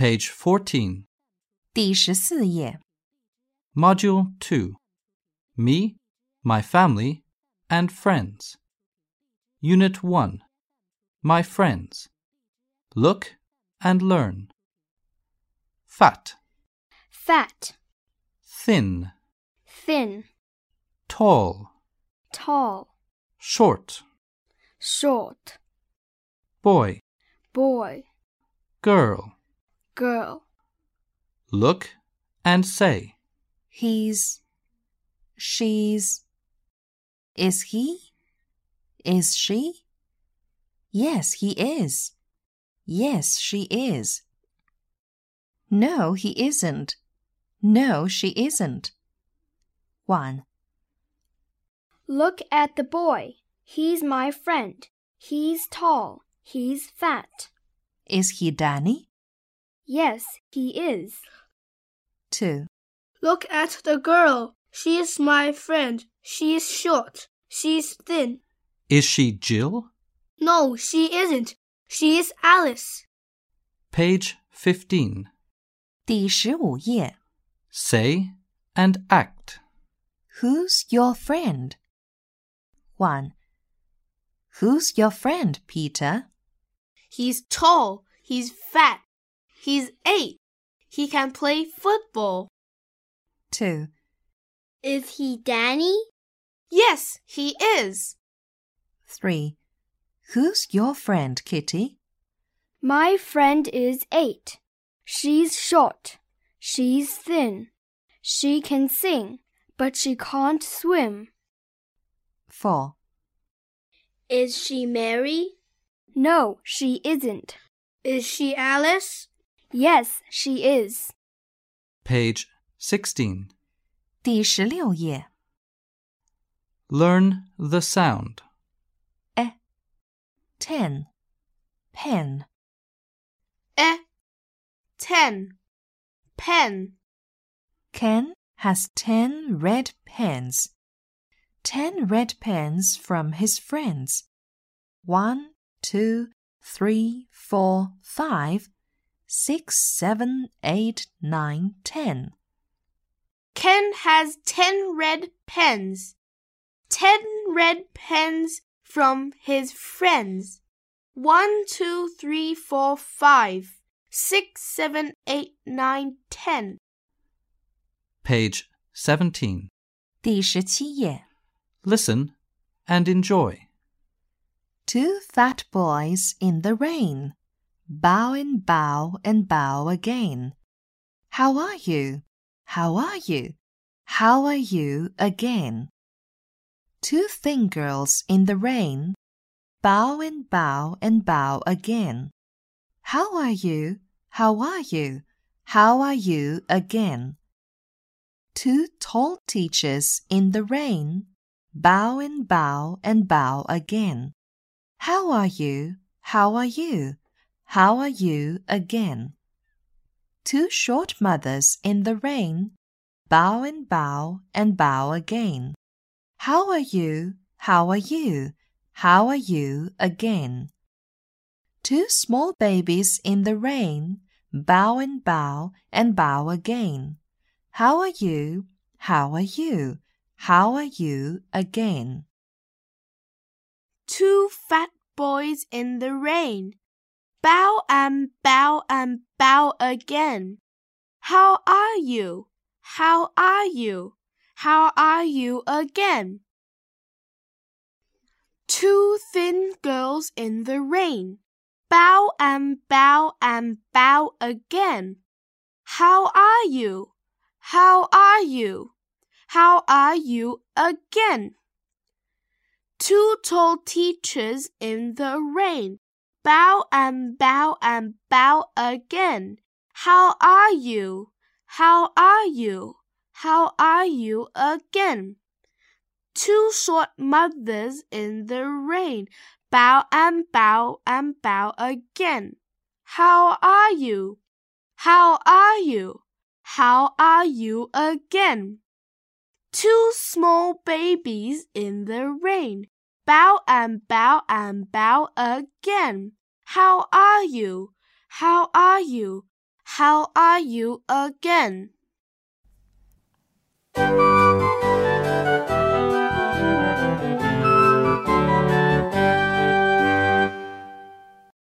Page 14. 第十四页。 Module 2 Me, My Family, and Friends. Unit 1 My Friends. Look and learn. Fat, fat, thin, thin, tall, tall, short, short, boy, boy, girl. girl, Look and say. He's, she's, is he? Is she? Yes, he is. Yes, she is. No, he isn't. No, she isn't. 1. Look at the boy. He's my friend. He's tall. He's fat. Is he Danny? Yes, he is. 2. Look at the girl. She's my friend. She's short. She's thin. Is she Jill? No, she isn't. She's Alice. Page 15. 第十五页。 Say and act. Who's your friend? 1. Who's your friend, Peter? He's tall. He's fat. He's eight. He can play football. 2. Is he Danny? Yes, he is. 3. Who's your friend, Kitty? My friend is eight. She's short. She's thin. She can sing, but she can't swim. 4. Is she Mary? No, she isn't. Is she Alice? Yes, she is. Page 16. 第十六页。 Learn the sound. E. Ten. Pen. Eh. Ten. Pen. Ken has ten red pens. Ten red pens from his friends. One, two, three, four, five, six, seven, eight, nine, ten. Ken has ten red pens. Ten red pens from his friends. One, two, three, four, five, six, seven, eight, nine, ten. Page 17. 第十七页. Listen and enjoy. Two fat boys in the rain. Bow and bow and bow again. How are you? How are you? How are you again? Two thin girls in the rain. Bow and bow and bow again. How are you? How are you? How are you again? Two tall teachers in the rain. Bow and bow and bow again. How are you? How are you? How are you again? Two short mothers in the rain. Bow and bow and bow again. How are you? How are you? How are you again? Two small babies in the rain. Bow and bow and bow again. How are you? How are you? How are you again? Two fat boys in the rain. Bow and bow and bow again. How are you? How are you? How are you again? Two thin girls in the rain. Bow and bow and bow again. How are you? How are you? How are you again? Two tall teachers in the rain. Bow and bow and bow again. How are you? How are you? How are you again? Two short mothers in the rain. Bow and bow and bow again. How are you? How are you? How are you again? Two small babies in the rain. Bow and bow and bow again. How are you? How are you? How are you again?